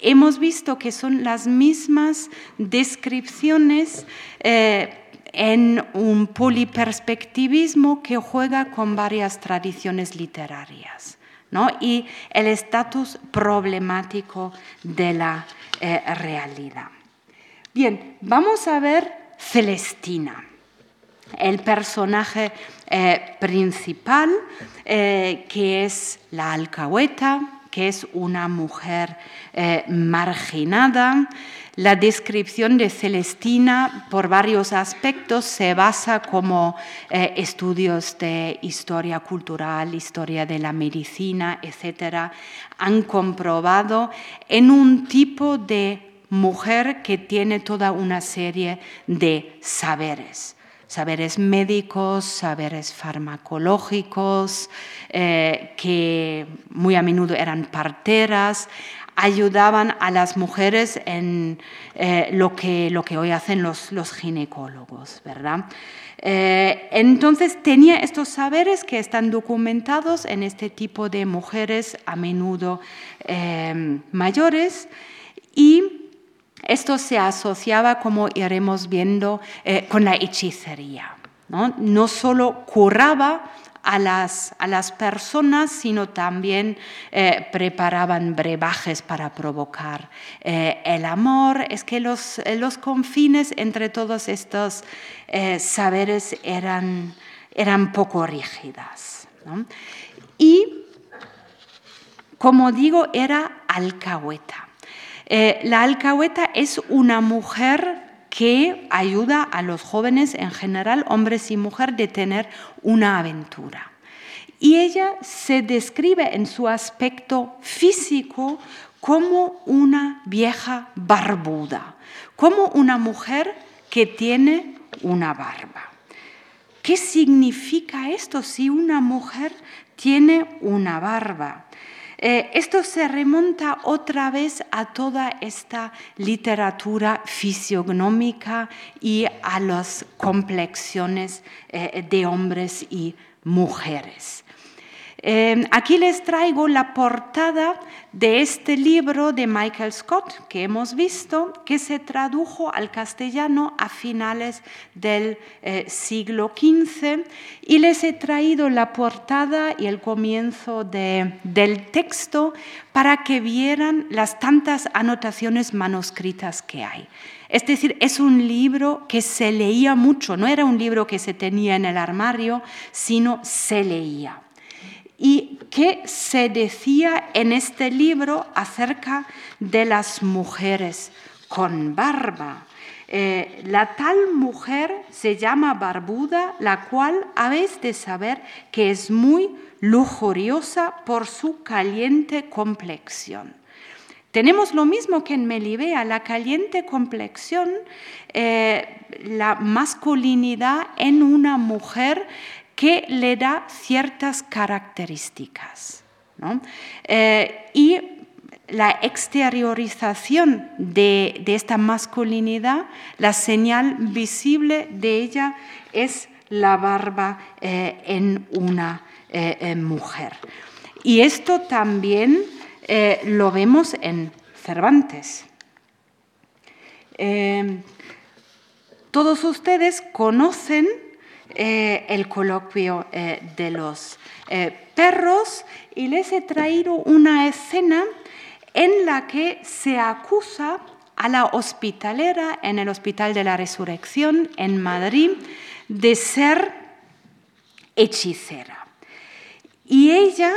Hemos visto que son las mismas descripciones eh, en un poliperspectivismo que juega con varias tradiciones literarias y el estatus problemático de la eh, realidad. Bien, vamos a ver Celestina el personaje eh, principal, eh, que es la alcahueta, que es una mujer eh, marginada. La descripción de Celestina, por varios aspectos, se basa como estudios de historia cultural, historia de la medicina, etc., han comprobado en un tipo de mujer que tiene toda una serie de saberes saberes médicos, saberes farmacológicos, eh, que muy a menudo eran parteras, ayudaban a las mujeres en eh, lo, que, lo que hoy hacen los, ginecólogos, ¿verdad? Eh, entonces tenía estos saberes que están documentados en este tipo de mujeres a menudo mayores y esto se asociaba, como iremos viendo, eh, con la hechicería. ¿no? solo curaba a las, a las, personas, sino también eh, preparaban brebajes para provocar eh, el amor. Es que los, los, confines entre todos estos saberes eran, eran poco rígidas. Y, como digo, era alcahueta. Eh, la alcahueta es una mujer que ayuda a los jóvenes en general, hombres y mujeres, de tener una aventura. Y ella se describe en su aspecto físico como una vieja barbuda, como una mujer que tiene una barba. ¿Qué significa esto si una mujer tiene una barba? Eh, esto se remonta otra vez a toda esta literatura fisiognómica y a las complexiones eh, de hombres y mujeres. Eh, aquí les traigo la portada de este libro de Michael Scott que hemos visto, que se tradujo al castellano a finales del eh, siglo XV y les he traído la portada y el comienzo del texto para que vieran las tantas anotaciones manuscritas que hay. Es decir, es un libro que se leía mucho, no era un libro que se tenía en el armario, sino se leía. ¿Y qué se decía en este libro acerca de las mujeres con barba? Eh, la tal mujer se llama barbuda, la cual habéis de saber que es muy lujuriosa por su caliente complexión. Tenemos lo mismo que en Melibea, la caliente complexión, eh, la masculinidad en una mujer que le da ciertas características. Eh, y la exteriorización de, esta masculinidad, la señal visible de ella es la barba eh, en una mujer. Y esto también eh, lo vemos en Cervantes. Eh, todos ustedes conocen eh, el coloquio de los perros y les he traído una escena en la que se acusa a la hospitalera en el Hospital de la Resurrección en Madrid de ser hechicera. Y ella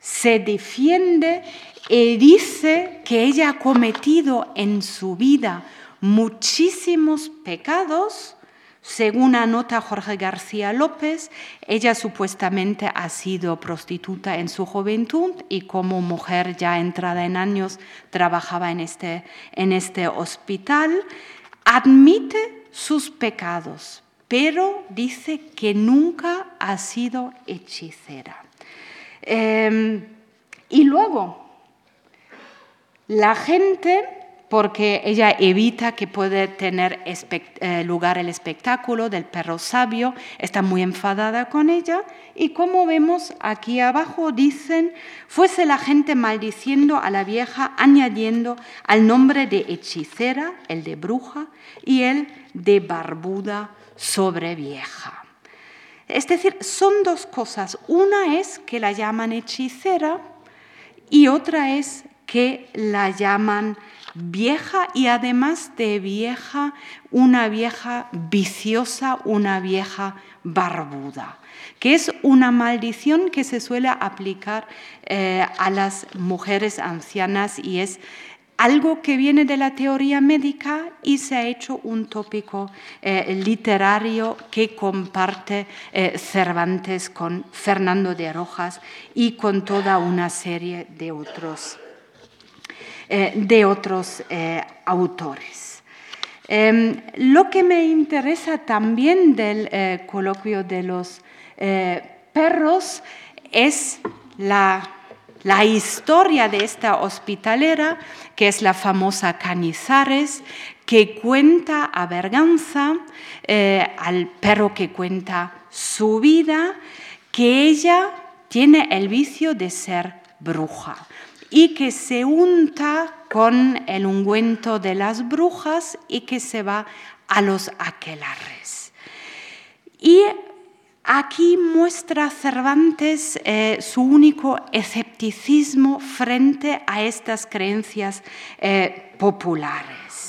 se defiende y dice que ella ha cometido en su vida muchísimos pecados. Según anota Jorge García López, ella supuestamente ha sido prostituta en su juventud y como mujer ya entrada en años trabajaba en este, en este hospital. Admite sus pecados, pero dice que nunca ha sido hechicera. Em, y luego, la gente, porque ella evita que pueda tener eh, lugar el espectáculo del perro sabio, está muy enfadada con ella y como vemos aquí abajo dicen, fuese la gente maldiciendo a la vieja, añadiendo al nombre de hechicera, el de bruja, y el de barbuda sobre vieja. Es decir, son dos cosas. Una es que la llaman hechicera y otra es que la llaman vieja y además de vieja, una vieja viciosa, una vieja barbuda, que es una maldición que se suele aplicar eh, a las mujeres ancianas y es algo que viene de la teoría médica y se ha hecho un tópico eh, literario que comparte eh, Cervantes con Fernando de Rojas y con toda una serie de otros, eh, de otros autores. Em, lo que me interesa también del coloquio de los perros es la historia de esta hospitalera, que es la famosa Canizares, que cuenta a Berganza, eh, al perro que cuenta su vida, que ella tiene el vicio de ser bruja y que se unta con el ungüento de las brujas y que se va a los aquelarres. Y Aquí muestra Cervantes eh, su único escepticismo frente a estas creencias eh, populares.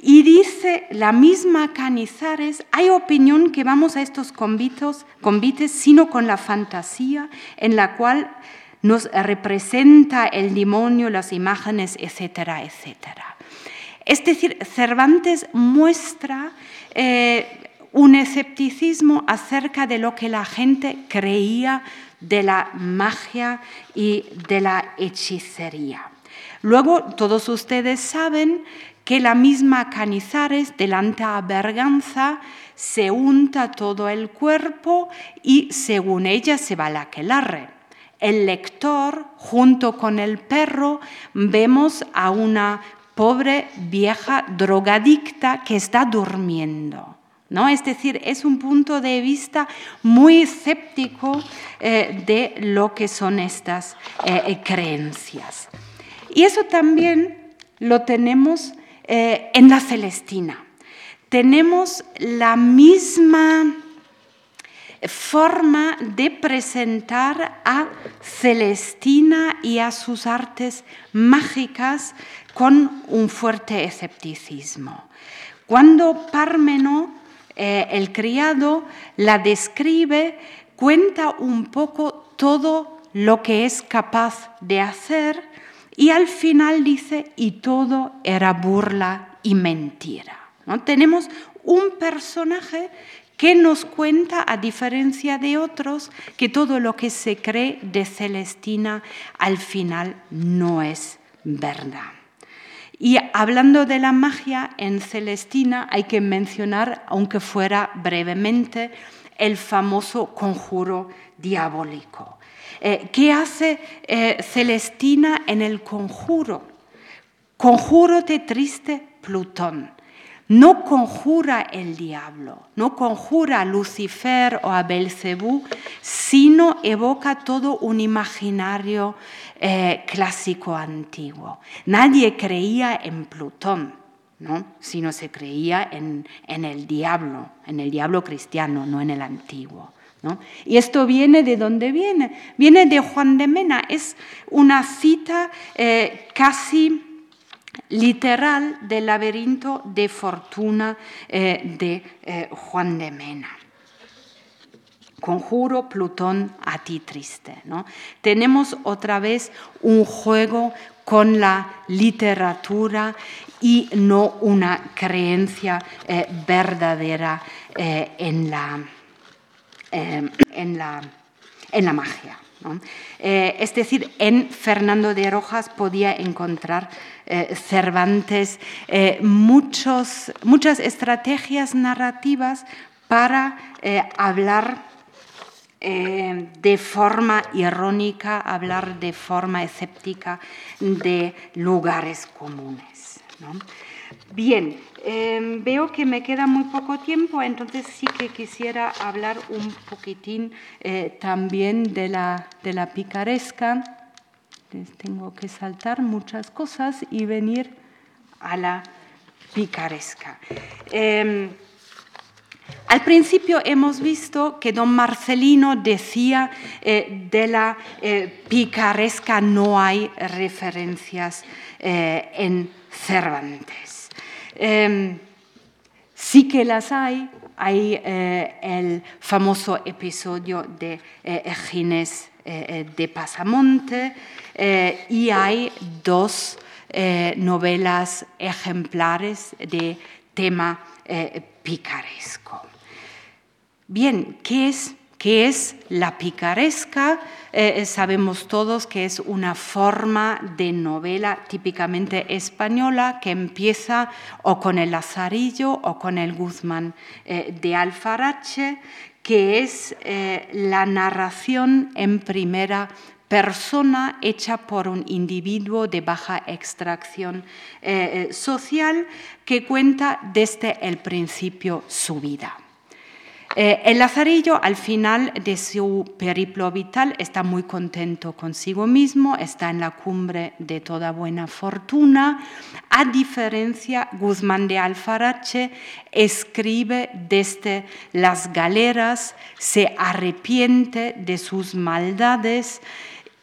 Y dice la misma Canizares, hay opinión que vamos a estos convitos, convites sino con la fantasía en la cual nos representa el demonio, las imágenes, etcétera, etcétera. Es decir, Cervantes muestra eh, un escepticismo acerca de lo que la gente creía de la magia y de la hechicería. Luego, todos ustedes saben que la misma Canizares, delante a Berganza, se unta todo el cuerpo y según ella se va la aquelarre. El lector, junto con el perro, vemos a una pobre vieja drogadicta que está durmiendo. ¿no? Es decir, es un punto de vista muy escéptico eh, de lo que son estas eh, creencias. Y eso también lo tenemos en la Celestina. Tenemos la misma forma de presentar a Celestina y a sus artes mágicas con un fuerte escepticismo. Cuando Parmeno, eh, el criado, la describe, cuenta un poco todo lo que es capaz de hacer y al final dice, y todo era burla y mentira. ¿No? Tenemos un personaje que nos cuenta, a diferencia de otros, que todo lo que se cree de Celestina al final no es verdad. Y hablando de la magia en Celestina, hay que mencionar, aunque fuera brevemente, el famoso conjuro diabólico. Eh, ¿Qué hace eh, Celestina en el conjuro? De triste Plutón no conjura el diablo, no conjura a Lucifer o a Belcebú, sino evoca todo un imaginario eh, clásico antiguo. Nadie creía en Plutón, ¿no? sino se creía en, el diablo, en el diablo cristiano, no en el antiguo. Y esto viene de dónde viene? Viene de Juan de Mena. Es una cita eh, casi literal del laberinto de fortuna eh, de eh, Juan de Mena. Conjuro Plutón a ti triste. ¿no? Tenemos otra vez un juego con la literatura y no una creencia eh, verdadera en, la, en, la, en la magia. Eh, es decir, en Fernando de Rojas podía encontrar eh, Cervantes eh, muchos, muchas estrategias narrativas para hablar de forma irónica, hablar de forma escéptica de lugares comunes. Bien, Em, veo que me queda muy poco tiempo, entonces sí que quisiera hablar un poquitín eh, también de la, de la picaresca. tengo que saltar muchas cosas y venir a la picaresca. Em, al principio hemos visto que don Marcelino decía eh, de la eh, picaresca no hay referencias en Cervantes. Em, sí que las hay. Hay eh, el famoso episodio de eh, Ginés eh, de Pasamonte y hay dos novelas ejemplares de tema picaresco. Bien, ¿qué es ¿Qué es la picaresca? Eh, eh, sabemos todos que es una forma de novela típicamente española que empieza o con el Lazarillo o con el Guzmán eh, de Alfarache, que es la narración en primera persona hecha por un individuo de baja extracción social que cuenta desde el principio su vida. Eh, el Lazarillo, al final de su periplo vital, está muy contento consigo mismo, está en la cumbre de toda buena fortuna. A diferencia, Guzmán de Alfarache escribe desde las galeras, se arrepiente de sus maldades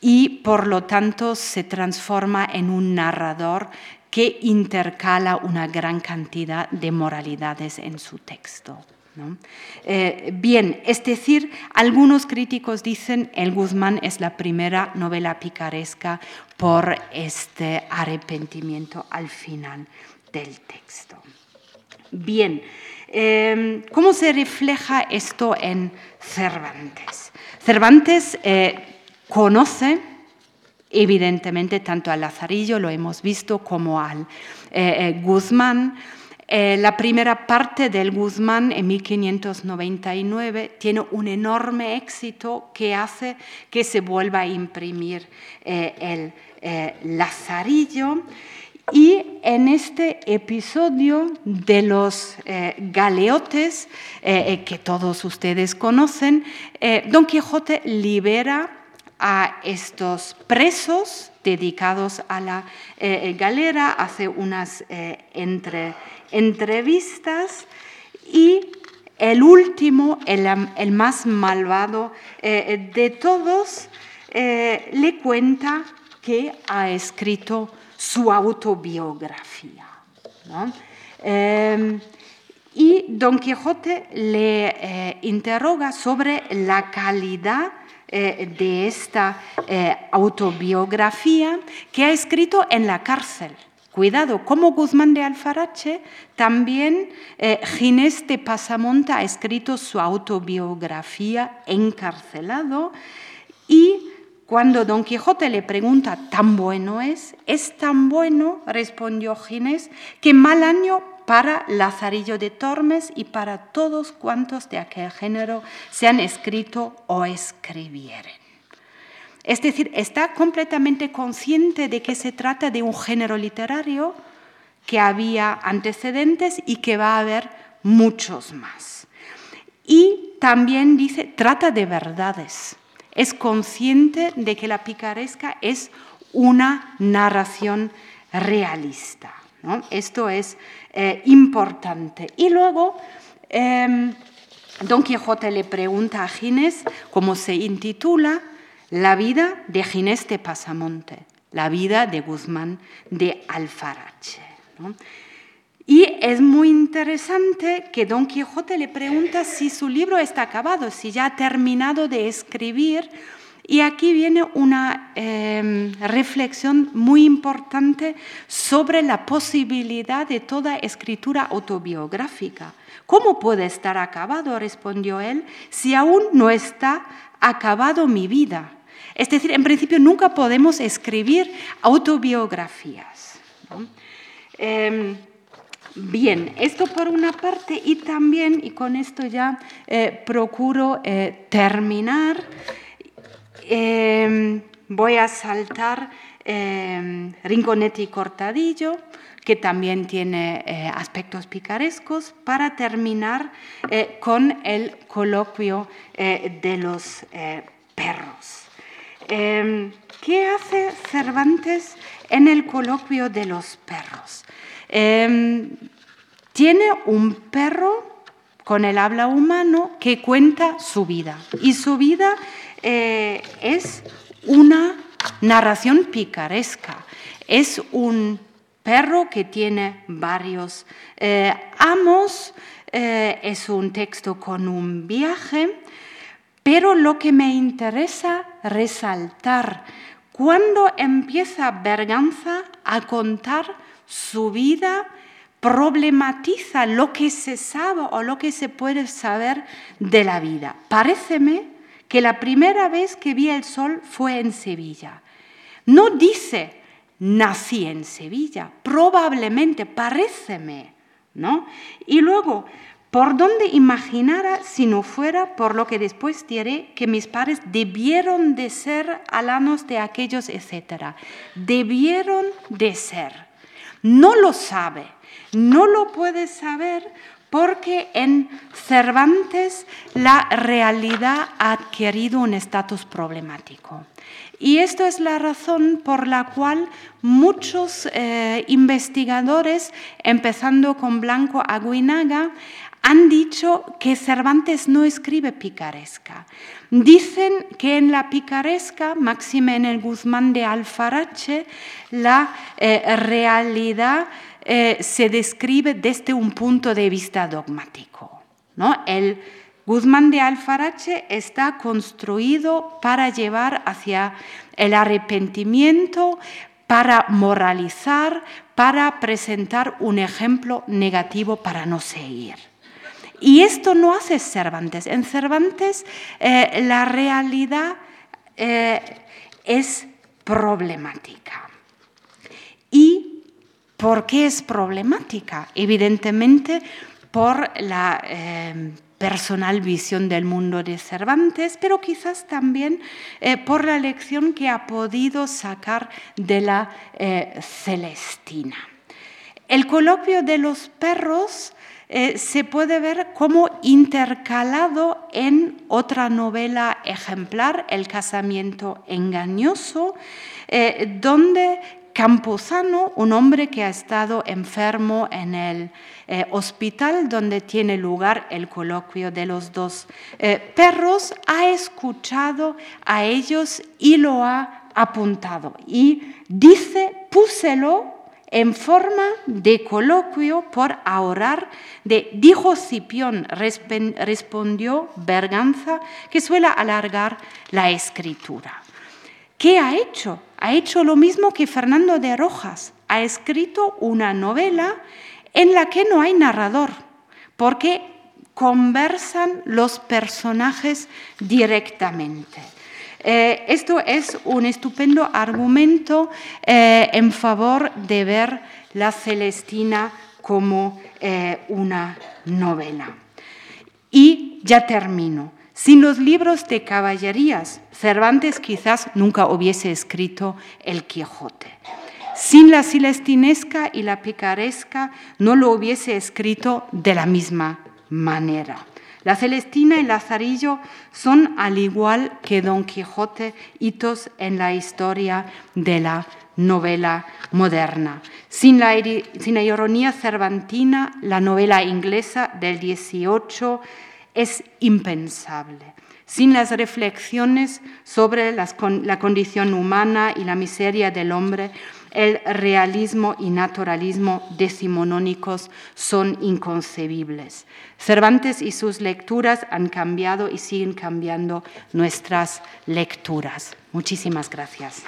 y por lo tanto se transforma en un narrador que intercala una gran cantidad de moralidades en su texto. Eh, bien, es decir, algunos críticos dicen El Guzmán es la primera novela picaresca por este arrepentimiento al final del texto. Bien, em, ¿cómo se refleja esto en Cervantes? Cervantes eh, conoce evidentemente tanto al Lazarillo, lo hemos visto, como al eh, Guzmán, eh, la primera parte del Guzmán en 1599 tiene un enorme éxito que hace que se vuelva a imprimir eh, el eh, Lazarillo. Y en este episodio de los galeotes, que todos ustedes conocen, Don Quijote libera a estos presos dedicados a la galera, hace unas entrevistas y el último, el más malvado de todos, le cuenta que ha escrito su autobiografía. Em, y Don Quijote le eh, interroga sobre la calidad eh, de esta eh, autobiografía que ha escrito en la cárcel. Cuidado, como Guzmán de Alfarache, también Ginés de Pasamonta ha escrito su autobiografía encarcelado y cuando Don Quijote le pregunta, ¿tan bueno es? Es tan bueno, respondió Ginés, que mal año para Lazarillo de Tormes y para todos cuantos de aquel género se han escrito o escribieren. Es decir, está completamente consciente de que se trata de un género literario que había antecedentes y que va a haber muchos más. Y también dice, trata de verdades es consciente de que la picaresca es una narración realista. Esto es eh, importante. Y luego, em, Don Quijote le pregunta a Ginés cómo se intitula La vida de Ginés de Pasamonte, la vida de Guzmán de Alfarache. Y es muy interesante que Don Quijote le pregunta si su libro está acabado, si ya ha terminado de escribir. Y aquí viene una em, reflexión muy importante sobre la posibilidad de toda escritura autobiográfica. ¿Cómo puede estar acabado? respondió él, si aún no está acabado mi vida. Es decir, en principio nunca podemos escribir autobiografías. Em, Bien, esto por una parte y también, y con esto ya eh, procuro eh, terminar, em, voy a saltar em, Rinconetti y Cortadillo, que también tiene eh, aspectos picarescos, para terminar con el coloquio de los perros. Em, ¿Qué hace Cervantes en el coloquio de los perros? Em, tiene un perro con el habla humano que cuenta su vida. Y su vida eh, es una narración picaresca. Es un perro que tiene varios eh, amos, eh, es un texto con un viaje, pero lo que me interesa resaltar, cuando empieza Berganza a contar su vida problematiza lo que se sabe o lo que se puede saber de la vida. Paréceme que la primera vez que vi el sol fue en Sevilla. No dice nací en Sevilla, probablemente, paréceme, ¿no? Y luego, ¿por dónde imaginara si no fuera por lo que después diré que mis padres debieron de ser alanos de aquellos, etcétera? Debieron de ser no lo sabe, no lo puede saber porque en Cervantes la realidad ha adquirido un estatus problemático. Y esto es la razón por la cual muchos eh, investigadores, empezando con Blanco Aguinaga, han dicho que Cervantes no escribe picaresca. Dicen que en la picaresca, máxime en el Guzmán de Alfarache, la eh, realidad eh, se describe desde un punto de vista dogmático. ¿no? El Guzmán de Alfarache está construido para llevar hacia el arrepentimiento, para moralizar, para presentar un ejemplo negativo para no seguir. Y esto no hace Cervantes. En Cervantes eh, la realidad eh, es problemática. ¿Y por qué es problemática? Evidentemente por la eh, personal visión del mundo de Cervantes, pero quizás también por la lección que ha podido sacar de la Celestina. El coloquio de los perros eh, se puede ver como intercalado en otra novela ejemplar, El casamiento engañoso, eh, donde Camposano, un hombre que ha estado enfermo en el eh, hospital donde tiene lugar el coloquio de los dos perros, ha escuchado a ellos y lo ha apuntado. Y dice, púselo en forma de coloquio por ahorrar de dijo Cipión, respondió Berganza, que suele alargar la escritura. ¿Qué ha hecho? Ha hecho lo mismo que Fernando de Rojas. Ha escrito una novela en la que no hay narrador, porque conversan los personajes directamente. Eh, esto es un estupendo argumento eh, en favor de ver la Celestina como eh, una novela. Y ya termino. Sin los libros de caballerías, Cervantes quizás nunca hubiese escrito El Quijote. Sin la celestinesca y la picaresca, no lo hubiese escrito de la misma manera. La Celestina y Lazarillo son, al igual que Don Quijote, hitos en la historia de la novela moderna. Sin la, ironía cervantina, la novela inglesa del 18 es impensable. Sin las reflexiones sobre la condición humana y la miseria del hombre, el realismo y naturalismo decimonónicos son inconcebibles. Cervantes y sus lecturas han cambiado y siguen cambiando nuestras lecturas. Muchísimas gracias.